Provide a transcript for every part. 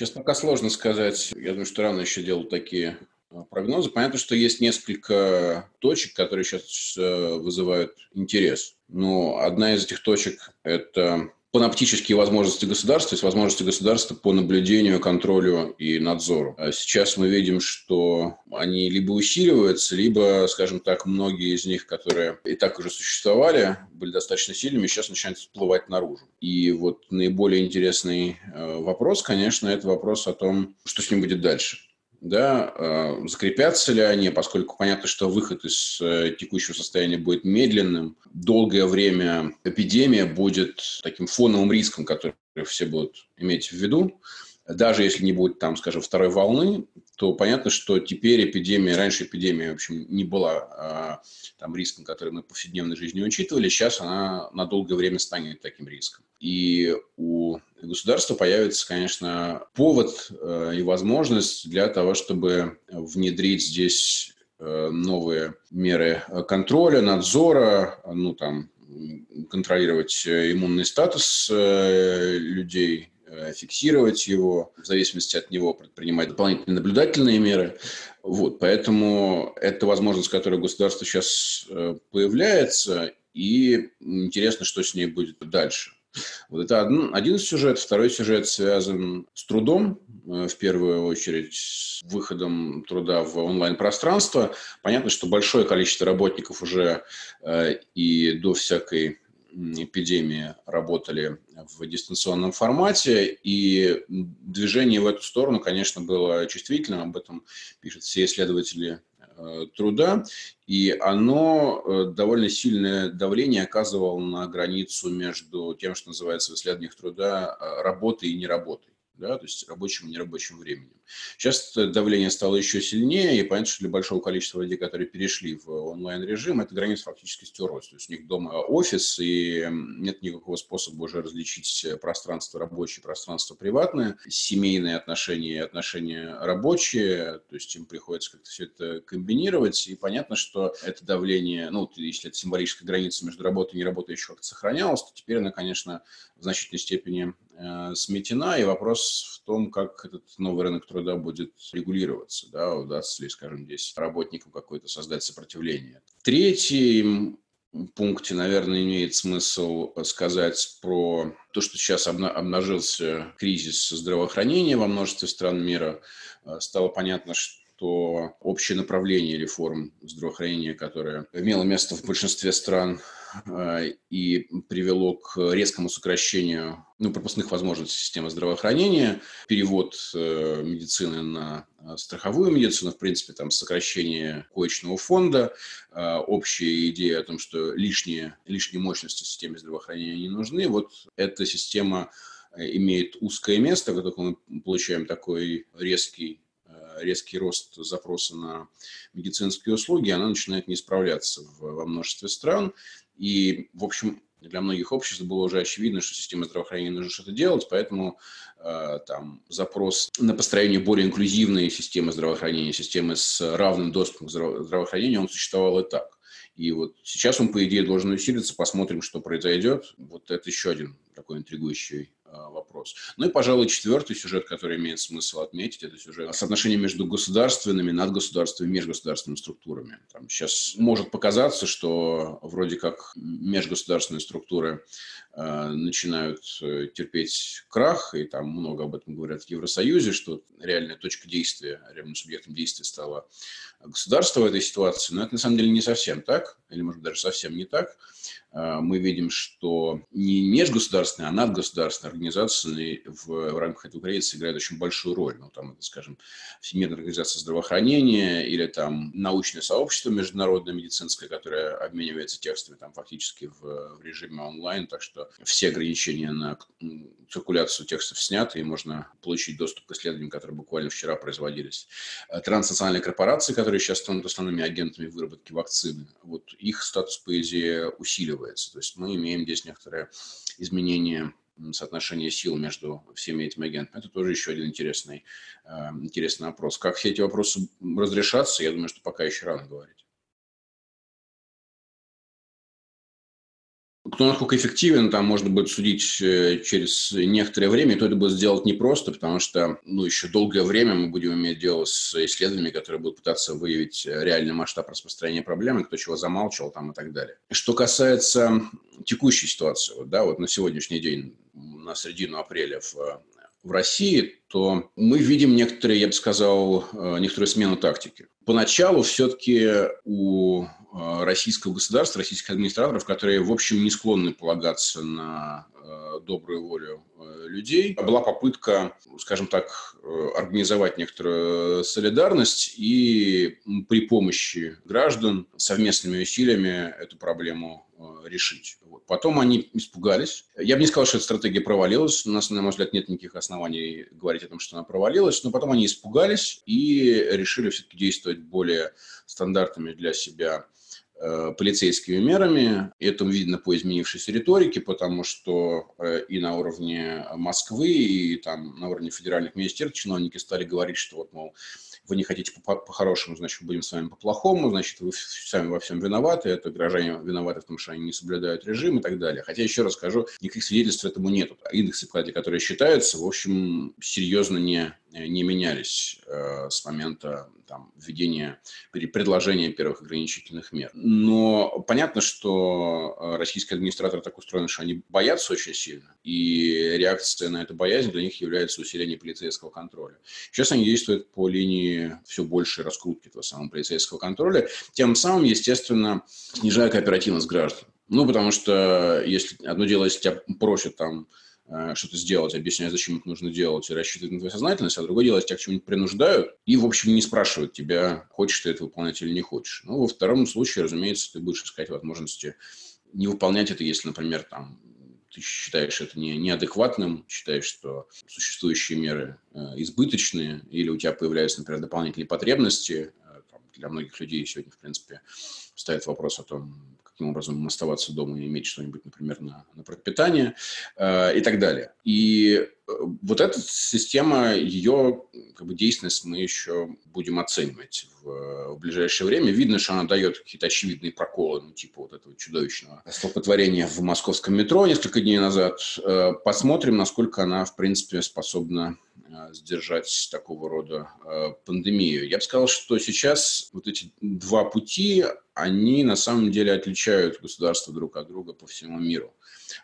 Сейчас пока сложно сказать. Я думаю, что рано еще делать такие а, прогнозы. Понятно, что есть несколько точек, которые сейчас э, вызывают интерес. Но одна из этих точек – это паноптические возможности государства, то есть возможности государства по наблюдению, контролю и надзору. А сейчас мы видим, что они либо усиливаются, либо, скажем так, многие из них, которые и так уже существовали, были достаточно сильными, сейчас начинают всплывать наружу. И вот наиболее интересный э, вопрос, конечно, это вопрос о том, что с ним будет дальше да, э, закрепятся ли они, поскольку понятно, что выход из э, текущего состояния будет медленным. Долгое время эпидемия будет таким фоновым риском, который все будут иметь в виду. Даже если не будет там, скажем, второй волны, то понятно, что теперь эпидемия, раньше эпидемия, в общем, не была а, там риском, который мы в повседневной жизни учитывали, сейчас она на долгое время станет таким риском. И у государства появится, конечно, повод э, и возможность для того, чтобы внедрить здесь э, новые меры контроля, надзора, ну там контролировать иммунный статус э, людей, фиксировать его, в зависимости от него предпринимать дополнительные наблюдательные меры. Вот, поэтому это возможность, которая у государства сейчас появляется, и интересно, что с ней будет дальше. Вот это один, один сюжет. Второй сюжет связан с трудом, э, в первую очередь, с выходом труда в онлайн-пространство. Понятно, что большое количество работников уже э, и до всякой эпидемии работали в дистанционном формате, и движение в эту сторону, конечно, было чувствительным, об этом пишут все исследователи труда, и оно э, довольно сильное давление оказывало на границу между тем, что называется в исследованиях труда, э, работой и неработой да, то есть рабочим и нерабочим временем. Сейчас давление стало еще сильнее, и понятно, что для большого количества людей, которые перешли в онлайн-режим, эта граница фактически стерлась. То есть у них дома офис, и нет никакого способа уже различить пространство рабочее, пространство приватное, семейные отношения и отношения рабочие, то есть им приходится как-то все это комбинировать, и понятно, что это давление, ну, если это символическая граница между работой и неработой еще как-то сохранялась, то теперь она, конечно, в значительной степени э, сметена, и вопрос в том, как этот новый рынок труда будет регулироваться, да, удастся ли, скажем, здесь работникам какое-то создать сопротивление. Третий пункте, наверное, имеет смысл сказать про то, что сейчас обнажился кризис здравоохранения во множестве стран мира. Э, стало понятно, что что общее направление реформ здравоохранения, которое имело место в большинстве стран и привело к резкому сокращению ну, пропускных возможностей системы здравоохранения, перевод э, медицины на э, страховую медицину, в принципе, там сокращение коечного фонда, общая идея о том, что лишние, лишние мощности в системе здравоохранения не нужны. Вот эта система имеет узкое место, в котором мы получаем такой резкий резкий рост запроса на медицинские услуги, она начинает не справляться во множестве стран. И, в общем, для многих обществ было уже очевидно, что система здравоохранения нужно что-то делать, поэтому э, там запрос на построение более инклюзивной системы здравоохранения, системы с равным доступом к здраво- здравоохранению, он существовал и так. И вот сейчас он, по идее, должен усилиться, посмотрим, что произойдет. Вот это еще один такой интригующий вопрос. Ну и, пожалуй, четвертый сюжет, который имеет смысл отметить, это сюжет соотношения между государственными, надгосударственными, межгосударственными структурами. Там сейчас может показаться, что вроде как межгосударственные структуры э, начинают э, терпеть крах, и там много об этом говорят в Евросоюзе, что реальная точка действия, реальным субъектом действия стало государство в этой ситуации, но это на самом деле не совсем так, или может даже совсем не так. А, мы видим, что не межгосударственные, а надгосударственные организации в, в рамках этого проекта играют очень большую роль. Ну, там, скажем, Всемирная организация здравоохранения или там научное сообщество международное медицинское, которое обменивается текстами там фактически в, в режиме онлайн, так что все ограничения на циркуляцию текстов сняты, и можно получить доступ к исследованиям, которые буквально вчера производились. А, транснациональные корпорации, которые сейчас станут основными агентами выработки вакцины, вот их статус, по идее, усиливается. То есть мы имеем здесь некоторое изменение соотношения сил между всеми этими агентами. Это тоже еще один интересный, а, интересный вопрос. Как все эти вопросы разрешатся, я думаю, что пока еще рано говорить. Кто насколько эффективен, там можно будет судить э, через некоторое время, то это будет сделать непросто, потому что ну, еще долгое время мы будем иметь дело с исследованиями, которые будут пытаться выявить реальный масштаб распространения проблемы, кто чего замалчивал там и так далее. Что касается текущей ситуации, вот, да, вот на сегодняшний день, на середину апреля в в России, то мы видим некоторые, я бы сказал, э, некоторую смену тактики. Поначалу все-таки у э, российского государства, российских администраторов, которые, в общем, не склонны полагаться на э, добрую волю людей, была попытка, скажем так, организовать некоторую солидарность и при помощи граждан совместными усилиями эту проблему решить. Потом они испугались. Я бы не сказал, что эта стратегия провалилась. У нас, на мой взгляд, нет никаких оснований говорить о том, что она провалилась. Но потом они испугались и решили все-таки действовать более стандартными для себя э, полицейскими мерами. Это видно по изменившейся риторике, потому что э, и на уровне Москвы, и там на уровне федеральных министерств чиновники стали говорить, что вот, мол, вы не хотите по-хорошему, значит, будем с вами по-плохому, значит, вы сами во всем виноваты, это граждане виноваты в том, что они не соблюдают режим и так далее. Хотя, еще раз скажу, никаких свидетельств этому нет. Индексы, которые считаются, в общем, серьезно не Э, не менялись э, с момента там, введения, предложения первых ограничительных мер. Но понятно, что э, российские администраторы так устроены, что они боятся очень сильно, и реакция на эту боязнь для них является усиление полицейского контроля. Сейчас они действуют по линии все большей раскрутки этого самого полицейского контроля, тем самым, естественно, снижая кооперативность граждан. Ну, потому что если одно дело, если тебя просят там Э, что-то сделать, объяснять, зачем это нужно делать, и рассчитывать на твою сознательность, а другое дело, тебя к чему-нибудь принуждают, и, в общем, не спрашивают тебя, хочешь ты это выполнять или не хочешь. Ну, во втором случае, разумеется, ты будешь искать возможности не выполнять это, если, например, там, ты считаешь это не, неадекватным, считаешь, что существующие меры э, избыточные, или у тебя появляются, например, дополнительные потребности. Э, там, для многих людей сегодня, в принципе, стоит вопрос о том, каким образом оставаться дома и иметь что-нибудь, например, на, на пропитание э, и так далее. И вот эта система, ее как бы, действенность мы еще будем оценивать в, в ближайшее время. Видно, что она дает какие-то очевидные проколы, ну, типа вот этого чудовищного столпотворения в московском метро несколько дней назад. Э, посмотрим, насколько она, в принципе, способна э, сдержать такого рода э, пандемию. Я бы сказал, что сейчас вот эти два пути, они на самом деле отличают государства друг от друга по всему миру.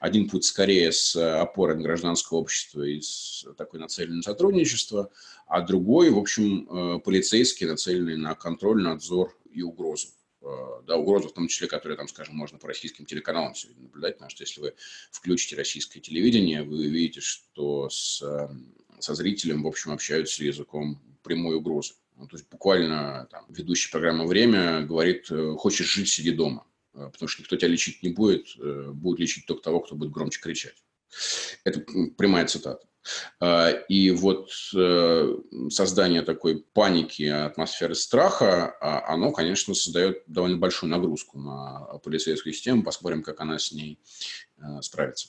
Один путь скорее с опорой на гражданское общество и с такой нацеленной на сотрудничество, а другой, в общем, э, полицейский, нацеленный на контроль, надзор и угрозу э, да, угрозу в том числе, которые, там, скажем, можно по российским телеканалам сегодня наблюдать, потому что если вы включите российское телевидение, вы увидите, что с, э, со зрителем, в общем, общаются языком прямой угрозы. Ну, то есть буквально там, ведущий программы «Время» говорит, хочешь жить, сиди дома, потому что никто тебя лечить не будет, будет лечить только того, кто будет громче кричать. Это прямая цитата. А, и вот э, создание такой паники, атмосферы страха, а, оно, конечно, создает довольно большую нагрузку на полицейскую систему. Посмотрим, как она с ней э, справится.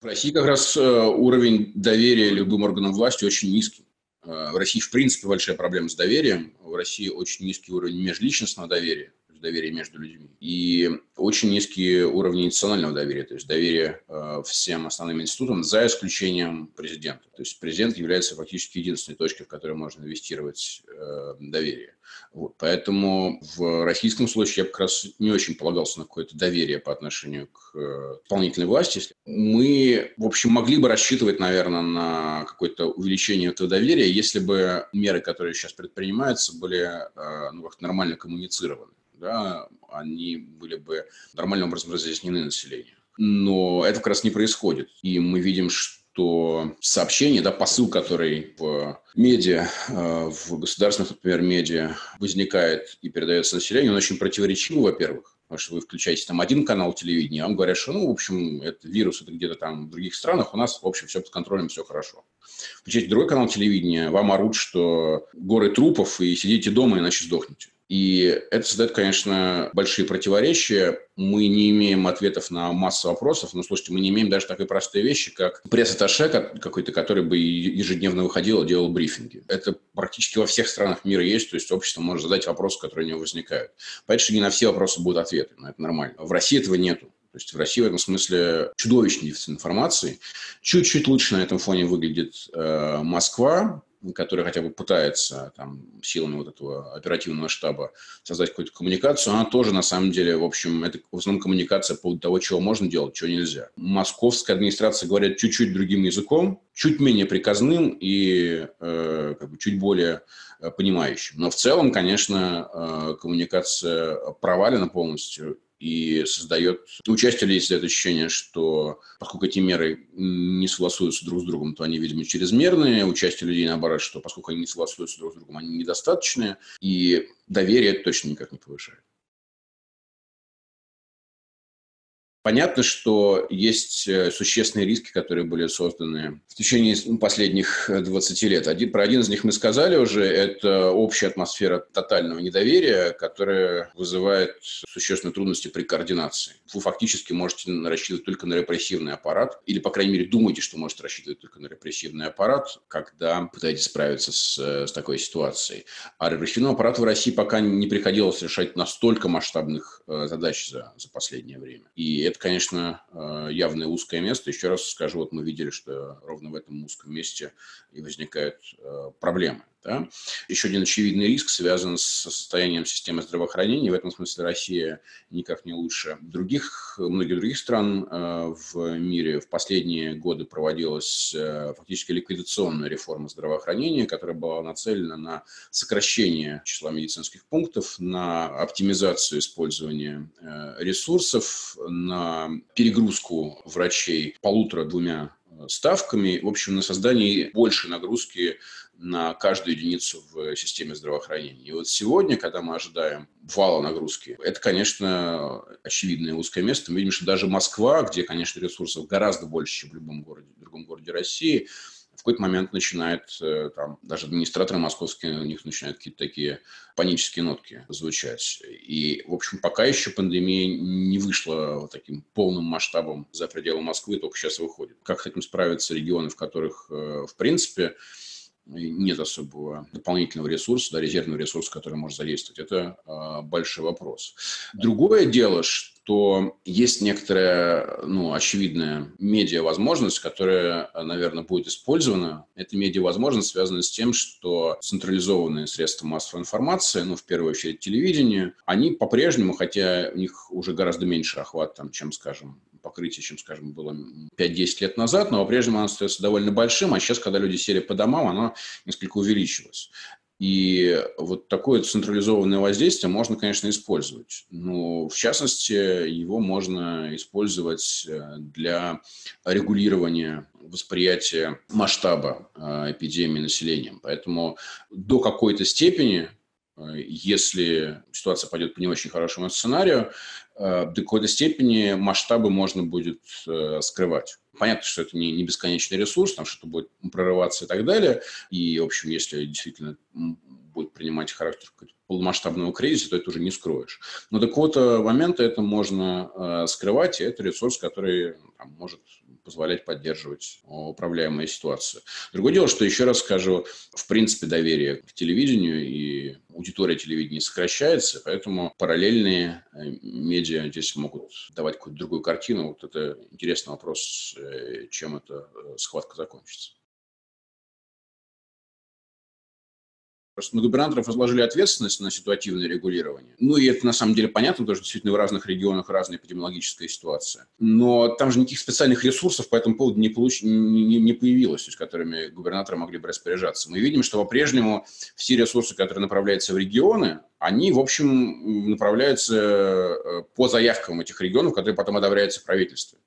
В России как раз э, уровень доверия любым органам власти очень низкий. В России, в принципе, большая проблема с доверием. В России очень низкий уровень межличностного доверия доверия между людьми. И очень низкие уровни институционального доверия, то есть доверие э, всем основным институтам, за исключением президента. То есть президент является фактически единственной точкой, в которой можно инвестировать э, доверие. Вот. Поэтому в российском случае я как раз не очень полагался на какое-то доверие по отношению к э, исполнительной власти. Мы, в общем, могли бы рассчитывать, наверное, на какое-то увеличение этого доверия, если бы меры, которые сейчас предпринимаются, были э, ну, нормально коммуницированы да, они были бы нормальным образом разъяснены населению. Но это как раз не происходит. И мы видим, что сообщение, да, посыл, который в медиа, э, в государственных, например, медиа возникает и передается населению, он очень противоречивый, во-первых. Потому что вы включаете там один канал телевидения, вам говорят, что, ну, в общем, это вирус, это где-то там в других странах, у нас, в общем, все под контролем, все хорошо. Включаете другой канал телевидения, вам орут, что горы трупов, и сидите дома, иначе сдохнете. И это создает, конечно, большие противоречия. Мы не имеем ответов на массу вопросов. Но, слушайте, мы не имеем даже такой простой вещи, как пресс-атташе какой-то, который бы ежедневно выходил и делал брифинги. Это практически во всех странах мира есть. То есть общество может задать вопросы, которые у него возникают. Понятно, что не на все вопросы будут ответы, но это нормально. В России этого нету. То есть в России в этом смысле чудовищный дефицит информации. Чуть-чуть лучше на этом фоне выглядит э, Москва, который хотя бы пытается там, силами вот этого оперативного штаба создать какую-то коммуникацию, она тоже на самом деле, в общем, это в основном коммуникация по поводу того, чего можно делать, чего нельзя. Московская администрация говорит чуть-чуть другим языком, чуть менее приказным и э, как бы чуть более э, понимающим. Но в целом, конечно, э, коммуникация провалена полностью, и создает... У участия есть это ощущение, что поскольку эти меры не согласуются друг с другом, то они, видимо, чрезмерные. Участие людей, наоборот, что поскольку они не согласуются друг с другом, они недостаточные. И доверие точно никак не повышает. Понятно, что есть э, существенные риски, которые были созданы в течение последних 20 лет. Один, про один из них мы сказали уже. Это общая атмосфера тотального недоверия, которая вызывает существенные трудности при координации. Вы фактически можете рассчитывать только на репрессивный аппарат, или, по крайней мере, думаете, что можете рассчитывать только на репрессивный аппарат, когда пытаетесь справиться с, с такой ситуацией. А репрессивного аппарата в России пока не приходилось решать настолько масштабных э, задач за, за последнее время. И это это, конечно, э, явное узкое место. Еще раз скажу, вот мы видели, что ровно в этом узком месте и возникают э, проблемы. Да? Еще один очевидный риск связан с состоянием системы здравоохранения. В этом смысле Россия никак не лучше других, многих других стран э, в мире. В последние годы проводилась э, фактически ликвидационная реформа здравоохранения, которая была нацелена на сокращение числа медицинских пунктов, на оптимизацию использования э, ресурсов, на перегрузку врачей полутора-двумя ставками, в общем, на создание большей нагрузки на каждую единицу в системе здравоохранения. И вот сегодня, когда мы ожидаем вала нагрузки, это, конечно, очевидное узкое место. Мы видим, что даже Москва, где, конечно, ресурсов гораздо больше, чем в любом городе, в другом городе России, в какой-то момент начинает, э, там, даже администраторы московские, у них начинают какие-то такие панические нотки звучать. И, в общем, пока еще пандемия не вышла вот таким полным масштабом за пределы Москвы, только сейчас выходит. Как с этим справятся регионы, в которых, э, в принципе, нет особого дополнительного ресурса, да, резервного ресурса, который может задействовать. Это э, большой вопрос. Другое дело, что есть некоторая, ну, очевидная медиа-возможность, которая, наверное, будет использована. Эта медиа-возможность связана с тем, что централизованные средства массовой информации, ну, в первую очередь телевидение, они по-прежнему, хотя у них уже гораздо меньше охват, там, чем, скажем, покрытие, чем, скажем, было 5-10 лет назад, но по-прежнему оно остается довольно большим, а сейчас, когда люди сели по домам, оно несколько увеличилось. И вот такое централизованное воздействие можно, конечно, использовать. Но, в частности, его можно использовать э, для регулирования восприятия масштаба э, эпидемии населением. Поэтому до какой-то степени если ситуация пойдет по не очень хорошему сценарию, э, до какой-то степени масштабы можно будет э, скрывать. Понятно, что это не бесконечный ресурс, там что-то будет прорываться и так далее. И, в общем, если действительно будет принимать характер полномасштабного кризиса, то это уже не скроешь. Но до какого-то момента это можно скрывать, и это ресурс, который там, может позволять поддерживать управляемые ситуации. Другое дело, что, еще раз скажу, в принципе, доверие к телевидению и аудитория телевидения сокращается, поэтому параллельные э, медиа здесь могут давать какую-то другую картину. Вот это интересный вопрос, э, чем эта э, схватка закончится. Просто на губернаторов возложили ответственность на ситуативное регулирование. Ну, и это на самом деле понятно, потому что действительно в разных регионах разная эпидемиологическая ситуация. Но там же никаких специальных ресурсов по этому поводу не, получ... не, не появилось, с которыми губернаторы могли бы распоряжаться. Мы видим, что по-прежнему все ресурсы, которые направляются в регионы, они, в общем, направляются э, по заявкам этих регионов, которые потом одобряются правительством.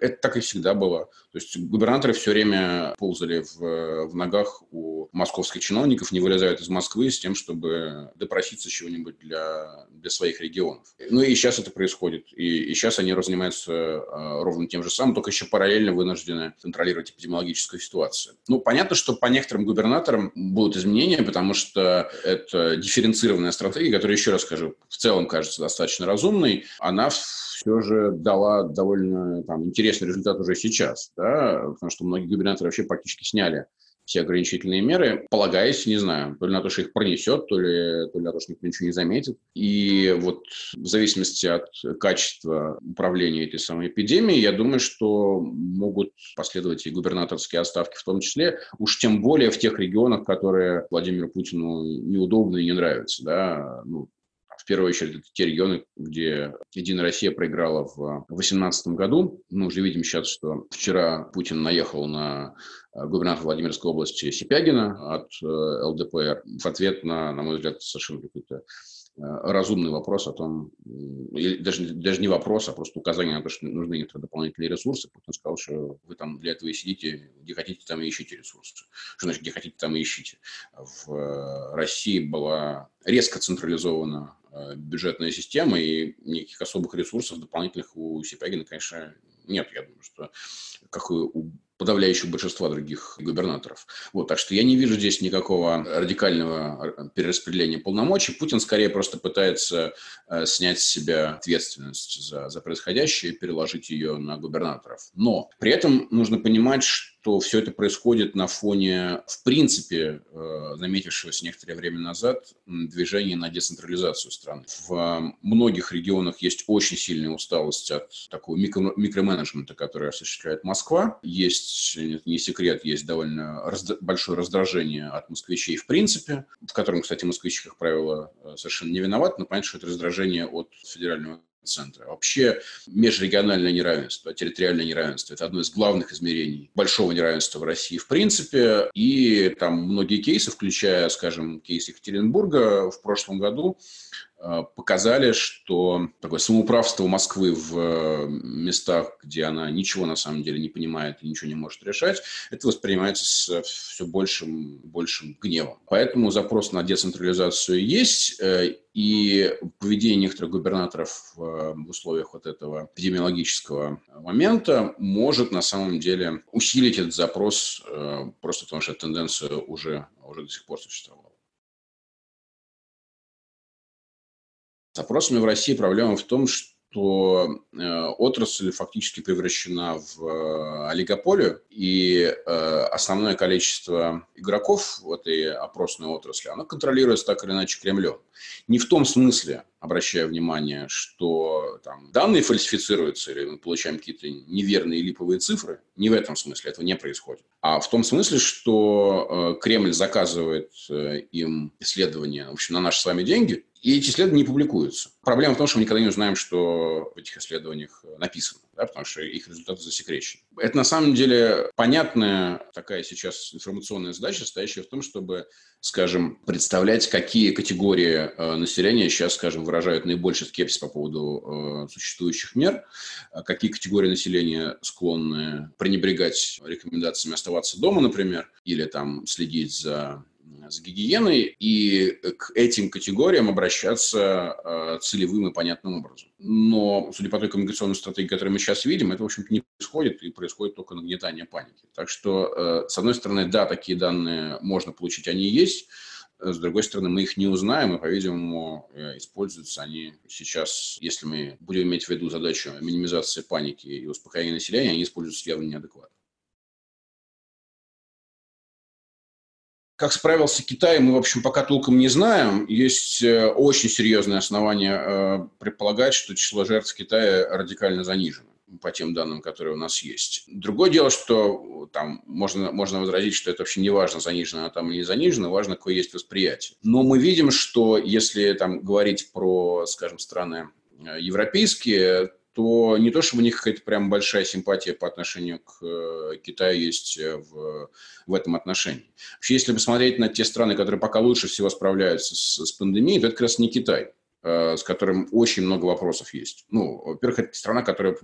Это так и всегда было. То есть губернаторы все время ползали в, в ногах у московских чиновников, не вылезают из Москвы с тем, чтобы допроситься чего-нибудь для, для своих регионов. Ну и сейчас это происходит. И, и сейчас они занимаются э, ровно тем же самым, только еще параллельно вынуждены контролировать эпидемиологическую ситуацию. Ну, понятно, что по некоторым губернаторам будут изменения, потому что это дифференцированная стратегия, которая, еще раз скажу, в целом кажется достаточно разумной. Она все же дала довольно там, интересный результат уже сейчас, да, потому что многие губернаторы вообще практически сняли все ограничительные меры, полагаясь, не знаю, то ли на то, что их пронесет, то ли, то ли на то, что никто ничего не заметит. И вот в зависимости от качества управления этой самой эпидемией, я думаю, что могут последовать и губернаторские отставки в том числе, уж тем более в тех регионах, которые Владимиру Путину неудобны и не нравятся. Да? Ну, в первую очередь, это те регионы, где Единая Россия проиграла в 2018 году. Мы уже видим сейчас, что вчера Путин наехал на э, губернатора Владимирской области Сипягина от э, ЛДПР в ответ на, на мой взгляд, совершенно какой-то Э, разумный вопрос о том, или даже, даже не вопрос, а просто указание на то, что нужны некоторые дополнительные ресурсы. Путин сказал, что вы там для этого и сидите, где хотите, там и ищите ресурсы. Что значит, где хотите, там и ищите. В э, России была резко централизована э, бюджетная система, и никаких особых ресурсов дополнительных у Сипягина, конечно, нет. Я думаю, что как и у подавляющего большинства других губернаторов. Вот, так что я не вижу здесь никакого радикального перераспределения полномочий. Путин скорее просто пытается э, снять с себя ответственность за, за происходящее и переложить ее на губернаторов. Но при этом нужно понимать, что что все это происходит на фоне, в принципе, э, наметившегося некоторое время назад движения на децентрализацию страны. В многих регионах есть очень сильная усталость от такого микро микроменеджмента, который осуществляет Москва. Есть, не секрет, есть довольно разд большое раздражение от москвичей в принципе, в котором, кстати, москвичи, как правило, э, совершенно не виноваты, но понятно, что это раздражение от федерального центра. Вообще межрегиональное неравенство, территориальное неравенство – это одно из главных измерений большого неравенства в России в принципе. И там многие кейсы, включая, скажем, кейс Екатеринбурга в прошлом году, показали, что такое самоуправство Москвы в э, местах, где она ничего на самом деле не понимает и ничего не может решать, это воспринимается с все большим, большим гневом. Поэтому запрос на децентрализацию есть, э, и поведение некоторых губернаторов в условиях вот этого эпидемиологического момента может на самом деле усилить этот запрос просто потому, что тенденция уже, уже до сих пор существовала. С опросами в России проблема в том, что э, отрасль фактически превращена в э, олигополию, и э, основное количество игроков в этой опросной отрасли, оно контролируется так или иначе Кремлем. Не в том смысле, обращая внимание, что там, данные фальсифицируются или мы получаем какие-то неверные липовые цифры, не в этом смысле, этого не происходит. А в том смысле, что Кремль заказывает им исследования, в общем, на наши с вами деньги, и эти исследования не публикуются. Проблема в том, что мы никогда не узнаем, что в этих исследованиях написано, да, потому что их результаты засекречены. Это на самом деле понятная такая сейчас информационная задача, стоящая в том, чтобы, скажем, представлять, какие категории э, населения сейчас, скажем, выражают наибольший скепсис по поводу э, существующих мер, а какие категории населения склонны пренебрегать рекомендациями оставаться дома, например, или там следить за с гигиеной и к этим категориям обращаться э, целевым и понятным образом. Но, судя по той коммуникационной стратегии, которую мы сейчас видим, это, в общем-то, не происходит, и происходит только нагнетание паники. Так что, э, с одной стороны, да, такие данные можно получить, они есть, с другой стороны, мы их не узнаем, и, по-видимому, э, используются они сейчас, если мы будем иметь в виду задачу минимизации паники и успокоения населения, они используются явно неадекватно. Как справился Китай, мы, в общем, пока толком не знаем. Есть э, очень серьезные основания э, предполагать, что число жертв в Китае радикально занижено по тем данным, которые у нас есть. Другое дело, что там можно, можно возразить, что это вообще не важно, занижено там или не занижено, важно, какое есть восприятие. Но мы видим, что если там говорить про, скажем, страны э, европейские, то не то, чтобы у них какая-то прям большая симпатия по отношению к э, Китаю есть э, в, в этом отношении. Вообще, если посмотреть на те страны, которые пока лучше всего справляются с, с пандемией, то это как раз не Китай. с которым очень много вопросов есть. Ну, во-первых, это страна, которая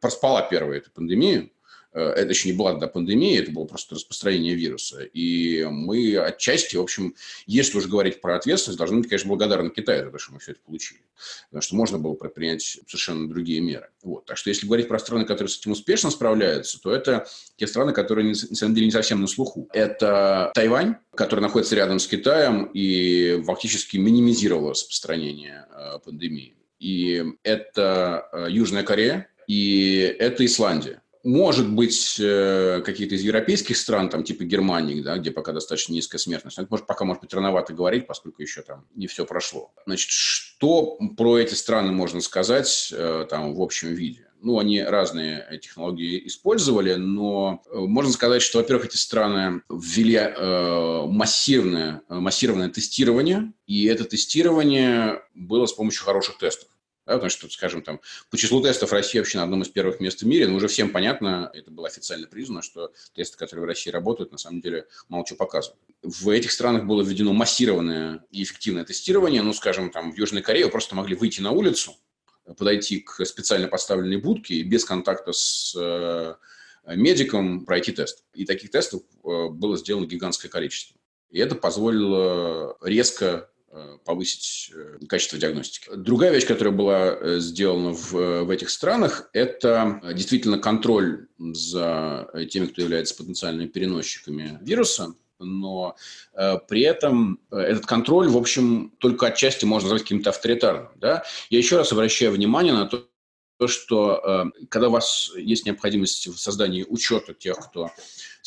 проспала первую эту пандемию, Э, это еще не была до пандемии, это было просто распространение вируса. И мы отчасти, в общем, если уже говорить про ответственность, должны быть, конечно, благодарны Китаю за то, что мы все это получили. Потому что можно было предпринять совершенно другие меры. Вот. Так что если говорить про страны, которые с этим успешно справляются, то это те страны, которые, на самом деле, не совсем на слуху. Это Тайвань, который находится рядом с Китаем и фактически минимизировал распространение э, пандемии. И это э, Южная Корея, и это Исландия. Может быть, э, какие-то из европейских стран, там, типа Германии, да, где пока достаточно низкая смертность. Это может, пока, может быть, рановато говорить, поскольку еще там не все прошло. Значит, что про эти страны можно сказать э, там в общем виде? Ну, они разные технологии использовали, но э, можно сказать, что, во-первых, эти страны ввели э, массивное, массированное тестирование, и это тестирование было с помощью хороших тестов. Да, потому что, скажем, там, по числу тестов Россия вообще на одном из первых мест в мире, но уже всем понятно, это было официально признано, что тесты, которые в России работают, на самом деле мало чего показывают. В этих странах было введено массированное и эффективное тестирование. Ну, скажем, там, в Южной Корее просто могли выйти на улицу, подойти к специально поставленной будке и без контакта с э, медиком пройти тест. И таких тестов э, было сделано гигантское количество. И это позволило резко повысить э, качество диагностики. Другая вещь, которая была э, сделана в, в этих странах, это действительно контроль за теми, кто является потенциальными переносчиками вируса, но э, при этом этот контроль, в общем, только отчасти можно назвать каким-то авторитарным. Да? Я еще раз обращаю внимание на то, что э, когда у вас есть необходимость в создании учета тех, кто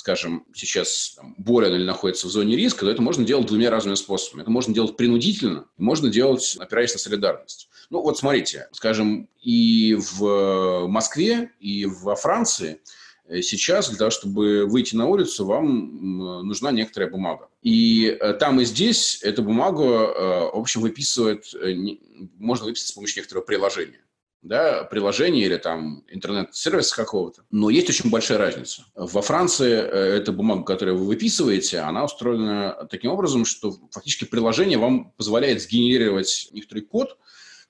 скажем, сейчас там, болен или находится в зоне риска, то это можно делать двумя разными способами. Это можно делать принудительно, можно делать, опираясь на солидарность. Ну вот смотрите, скажем, и в Москве, и во Франции э, сейчас для того, чтобы выйти на улицу, вам нужна некоторая бумага. И э, там и здесь эту бумагу, э, в общем, выписывает, можно выписать с помощью некоторого приложения да, приложение или там интернет-сервис какого-то. Но есть очень большая разница. Во Франции э, эта бумага, которую вы выписываете, она устроена таким образом, что фактически приложение вам позволяет сгенерировать некоторый код,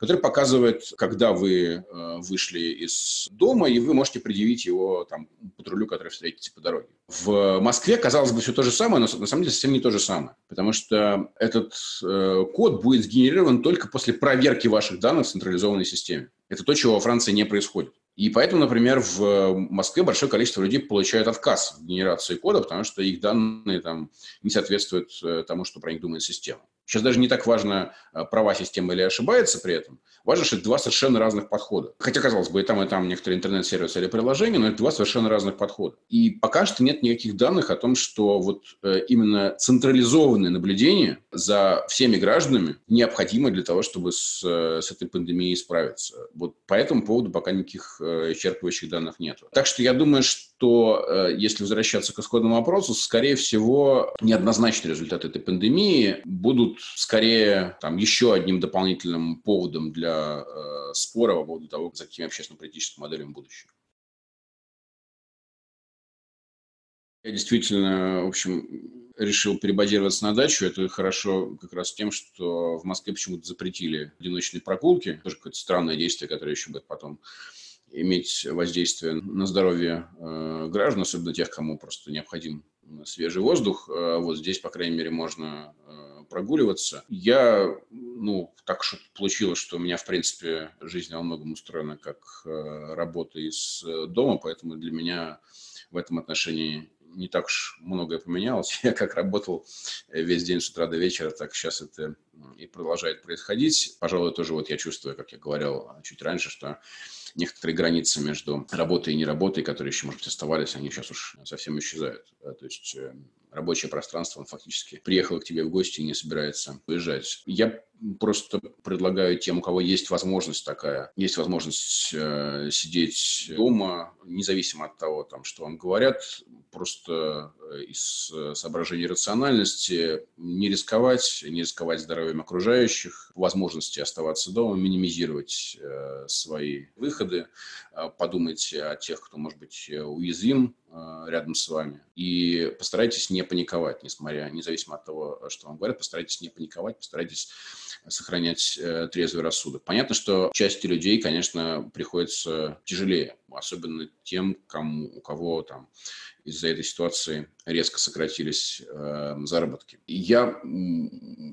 который показывает, когда вы э, вышли из дома, и вы можете предъявить его там, патрулю, который встретите по дороге. В Москве, казалось бы, все то же самое, но на самом деле совсем не то же самое. Потому что этот э, код будет сгенерирован только после проверки ваших данных в централизованной системе. Это то, чего во Франции не происходит. И поэтому, например, в Москве большое количество людей получают отказ в генерации кода, потому что их данные там не соответствуют э, тому, что про них думает система. Сейчас даже не так важно, э, права системы или ошибается при этом. Важно, что это два совершенно разных подхода. Хотя, казалось бы, и там, и там некоторые интернет-сервисы или приложения, но это два совершенно разных подхода. И пока что нет никаких данных о том, что вот э, именно централизованное наблюдение за всеми гражданами необходимо для того, чтобы с, э, с этой пандемией справиться. Вот по этому поводу пока никаких исчерпывающих данных нет. Так что я думаю, что если возвращаться к исходному вопросу, скорее всего, неоднозначные результаты этой пандемии будут скорее там, еще одним дополнительным поводом для э, спора по поводу того, за какими общественно-политическими моделями будущего. Я действительно, в общем, решил перебазироваться на дачу. Это хорошо как раз тем, что в Москве почему-то запретили одиночные прогулки. Тоже какое-то странное действие, которое еще будет потом иметь воздействие на здоровье э, граждан, особенно тех, кому просто необходим свежий воздух. Э, вот здесь, по крайней мере, можно э, прогуливаться. Я, ну, так что получилось, что у меня, в принципе, жизнь во многом устроена как э, работа из дома, поэтому для меня в этом отношении не так уж многое поменялось. Я как работал весь день с утра до вечера, так сейчас это и продолжает происходить. Пожалуй, тоже вот я чувствую, как я говорил чуть раньше, что некоторые границы между работой и неработой, которые еще, может быть, оставались, они сейчас уж совсем исчезают. То есть э, рабочее пространство, он фактически приехал к тебе в гости и не собирается уезжать. Я просто предлагаю тем, у кого есть возможность такая, есть возможность э, сидеть дома, независимо от того, там, что вам говорят, просто из соображений рациональности не рисковать, не рисковать здоровьем окружающих, возможности оставаться дома, минимизировать свои выходы, подумайте о тех, кто, может быть, уязвим рядом с вами, и постарайтесь не паниковать, несмотря, независимо от того, что вам говорят, постарайтесь не паниковать, постарайтесь сохранять э, трезвый рассудок. Понятно, что части людей, конечно, приходится тяжелее, особенно тем, кому, у кого там из-за этой ситуации резко сократились э, заработки. Я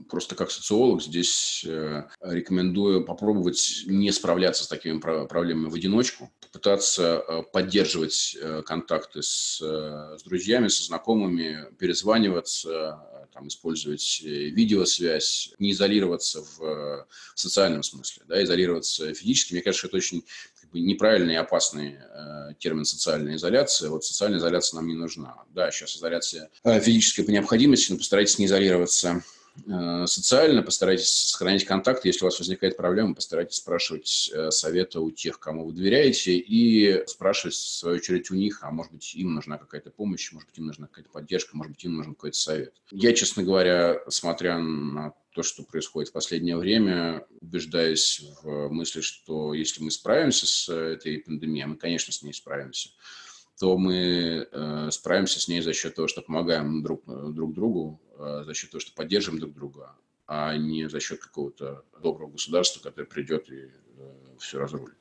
просто как социолог здесь э, рекомендую попробовать не справляться с такими проблемами в одиночку, попытаться э, поддерживать э, контакты с, э, с друзьями, со знакомыми, перезваниваться, там, использовать э, видеосвязь, не изолироваться в, в социальном смысле, да, изолироваться физически. Мне кажется, это очень как бы, неправильный и опасный э, термин социальная изоляция. Вот социальная изоляция нам не нужна. Да, сейчас изоляция э, физическая по необходимости, но постарайтесь не изолироваться Э, социально, постарайтесь сохранять контакт. Если у вас возникает проблема, постарайтесь спрашивать э, совета у тех, кому вы доверяете, и спрашивать, в свою очередь, у них, а может быть, им нужна какая-то помощь, может быть, им нужна какая-то поддержка, может быть, им нужен какой-то совет. Я, честно говоря, смотря на то, что происходит в последнее время, убеждаюсь в мысли, что если мы справимся с этой пандемией, а мы, конечно, с ней справимся, то мы э, справимся с ней за счет того, что помогаем друг, друг другу, э, за счет того, что поддерживаем друг друга, а не за счет какого-то доброго государства, которое придет и э, все разрулит.